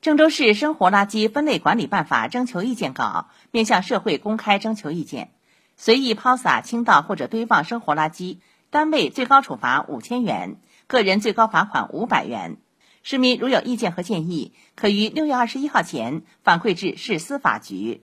郑州市生活垃圾分类管理办法征求意见稿面向社会公开征求意见，随意抛洒、倾倒或者堆放生活垃圾，单位最高处罚五千元，个人最高罚款五百元。市民如有意见和建议，可于六月二十一号前反馈至市司法局。